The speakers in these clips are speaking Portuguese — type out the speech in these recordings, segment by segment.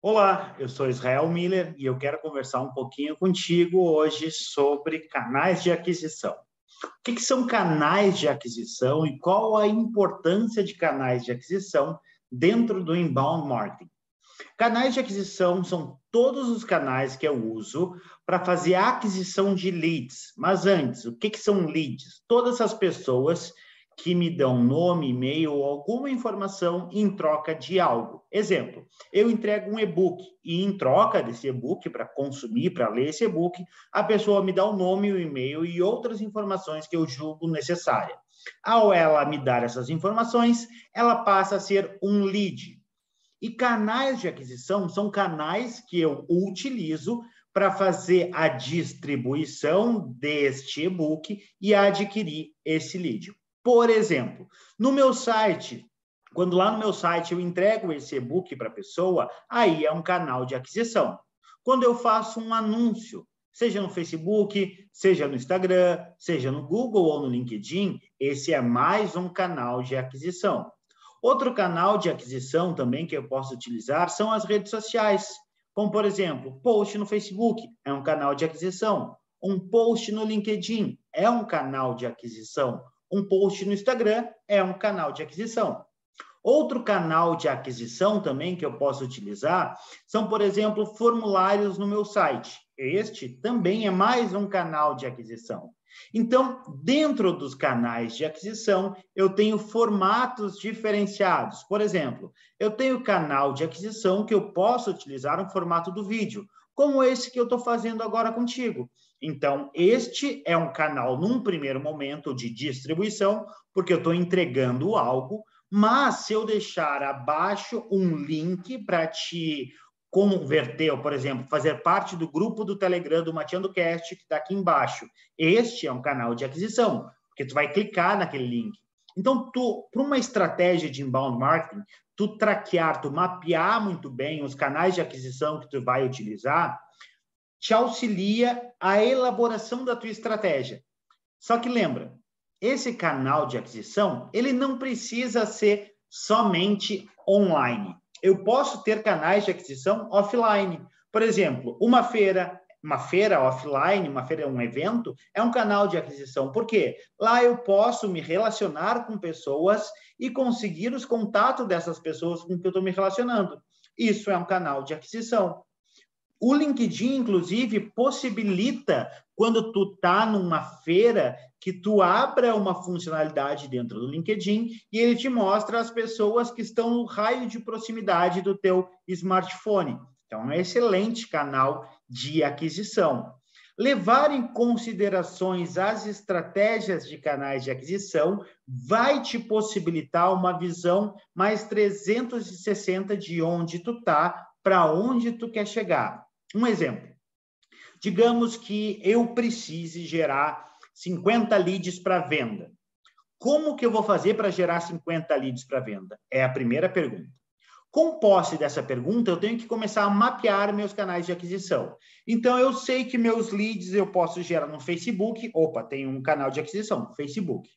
Olá, eu sou Israel Miller e eu quero conversar um pouquinho contigo hoje sobre canais de aquisição. O que, que, são canais de aquisição e qual a importância de canais de aquisição dentro do inbound marketing? Canais de aquisição são todos os canais que eu uso para fazer a aquisição de leads. Mas antes, o que, que são leads? Todas as pessoas que me dão nome, e-mail ou alguma informação em troca de algo. Exemplo, eu entrego um e-book e em troca desse e-book, para consumir, para ler esse e-book, a pessoa me dá o nome, o e-mail e outras informações que eu julgo necessárias. Ao ela me dar essas informações, ela passa a ser um lead. E canais de aquisição são canais que eu utilizo para fazer a distribuição deste e-book e adquirir esse lead. Por exemplo, no meu site, quando lá no meu site eu entrego esse e-book para a pessoa, aí é um canal de aquisição. Quando eu faço um anúncio, seja no Facebook, seja no Instagram, seja no Google ou no LinkedIn, esse é mais um canal de aquisição. Outro canal de aquisição também que eu posso utilizar são as redes sociais, como por exemplo, post no Facebook é um canal de aquisição, um post no LinkedIn é um canal de aquisição, um post no Instagram é um canal de aquisição. Outro canal de aquisição também que eu posso utilizar são, por exemplo, formulários no meu site. Este também é mais um canal de aquisição. Então, dentro dos canais de aquisição, eu tenho formatos diferenciados. Por exemplo, eu tenho canal de aquisição que eu posso utilizar um formato do vídeo, como esse que eu estou fazendo agora contigo. Então, este é um canal, num primeiro momento, de distribuição, porque eu estou entregando algo, mas se eu deixar abaixo um link para te converter, ou, por exemplo, fazer parte do grupo do Telegram do Mateando Cast, que está aqui embaixo, este é um canal de aquisição, porque tu vai clicar naquele link. Então, para uma estratégia de inbound marketing, tu traquear, tu mapear muito bem os canais de aquisição que tu vai utilizar, te auxilia a elaboração da tua estratégia. Só que lembra, esse canal de aquisição, ele não precisa ser somente online. Eu posso ter canais de aquisição offline. Por exemplo, uma feira, uma feira offline, uma feira, um evento, é um canal de aquisição. Por quê? Lá eu posso me relacionar com pessoas e conseguir os contatos dessas pessoas com que eu estou me relacionando. Isso é um canal de aquisição. O LinkedIn, inclusive, possibilita, quando tu tá numa feira, que tu abra uma funcionalidade dentro do LinkedIn e ele te mostra as pessoas que estão no raio de proximidade do teu smartphone. Então, é um excelente canal de aquisição. Levar em considerações as estratégias de canais de aquisição vai te possibilitar uma visão mais 360 de onde tu tá, para onde tu quer chegar. Um exemplo. Digamos que eu precise gerar 50 leads para venda. Como que eu vou fazer para gerar 50 leads para venda? É a primeira pergunta. Com posse dessa pergunta, eu tenho que começar a mapear meus canais de aquisição. Então, eu sei que meus leads eu posso gerar no Facebook. Opa, tem um canal de aquisição, Facebook.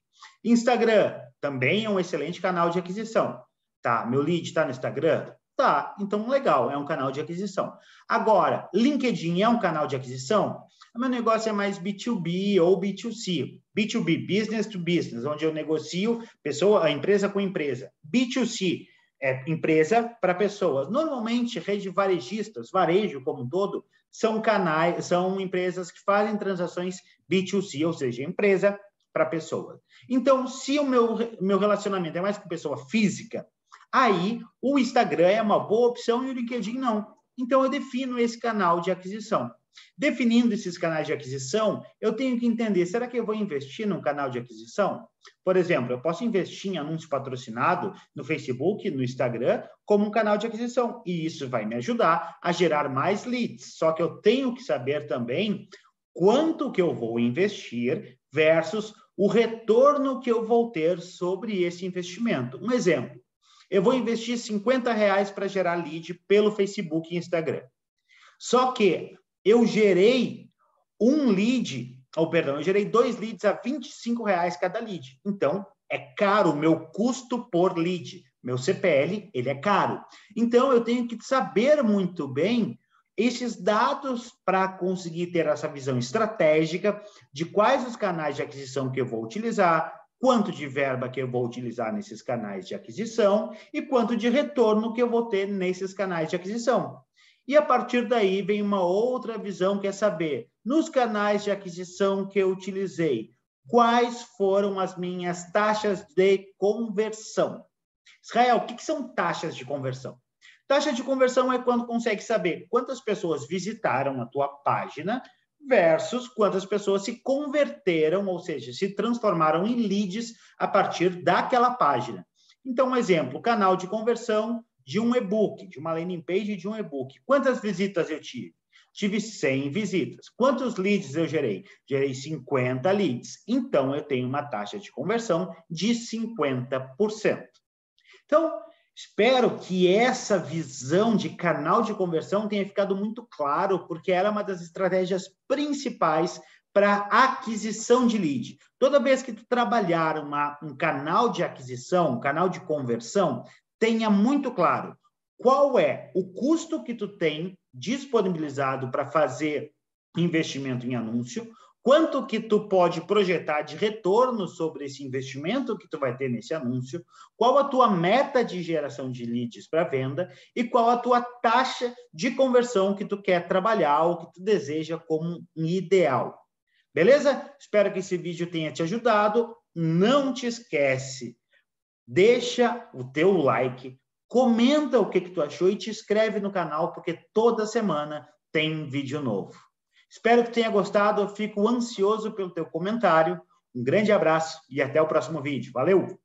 Instagram também é um excelente canal de aquisição. Tá, meu lead está no Instagram? Tá, então legal, é um canal de aquisição. Agora, LinkedIn é um canal de aquisição? O meu negócio é mais B2B ou B2C. B2B, business to business, onde eu negocio pessoa, a empresa com empresa. B2C é empresa para pessoas. Normalmente, rede varejistas, varejo como um todo, são canais, são empresas que fazem transações B2C, ou seja, empresa para pessoas. Então, se o meu, meu relacionamento é mais com pessoa física, Aí o Instagram é uma boa opção e o LinkedIn não. Então eu defino esse canal de aquisição. Definindo esses canais de aquisição, eu tenho que entender: será que eu vou investir num canal de aquisição? Por exemplo, eu posso investir em anúncio patrocinado no Facebook, no Instagram, como um canal de aquisição, e isso vai me ajudar a gerar mais leads. Só que eu tenho que saber também quanto que eu vou investir versus o retorno que eu vou ter sobre esse investimento. Um exemplo: eu vou investir 50 reais para gerar lead pelo Facebook e Instagram. Só que eu gerei um lead, ou perdão, eu gerei dois leads a 25 reais cada lead. Então, é caro o meu custo por lead. meu CPL, ele é caro. Então, eu tenho que saber muito bem esses dados para conseguir ter essa visão estratégica de quais os canais de aquisição que eu vou utilizar, quanto de verba que eu vou utilizar nesses canais de aquisição e quanto de retorno que eu vou ter nesses canais de aquisição. E a partir daí vem uma outra visão que é saber, nos canais de aquisição que eu utilizei, quais foram as minhas taxas de conversão. Israel, o que, são taxas de conversão? Taxa de conversão é quando consegue saber quantas pessoas visitaram a tua página versus quantas pessoas se converteram, ou seja, se transformaram em leads a partir daquela página. Então, um exemplo, canal de conversão de um e-book, de uma landing page de um e-book. Quantas visitas eu tive? Tive 100 visitas. Quantos leads eu gerei? Gerei 50 leads. Então, eu tenho uma taxa de conversão de 50%. Então, Espero que essa visão de canal de conversão tenha ficado muito claro, porque ela é uma das estratégias principais para aquisição de lead. Toda vez que tu trabalhar uma, um canal de aquisição, um canal de conversão, tenha muito claro qual é o custo que tu tem disponibilizado para fazer investimento em anúncio, quanto que tu pode projetar de retorno sobre esse investimento que tu vai ter nesse anúncio, qual a tua meta de geração de leads para venda e qual a tua taxa de conversão que tu quer trabalhar ou que tu deseja como um ideal. Beleza? Espero que esse vídeo tenha te ajudado. Não te esquece, deixa o teu like, comenta o que, que tu achou e te inscreve no canal, porque toda semana tem vídeo novo. Espero que tenha gostado, fico ansioso pelo teu comentário. Um grande abraço e até o próximo vídeo. Valeu!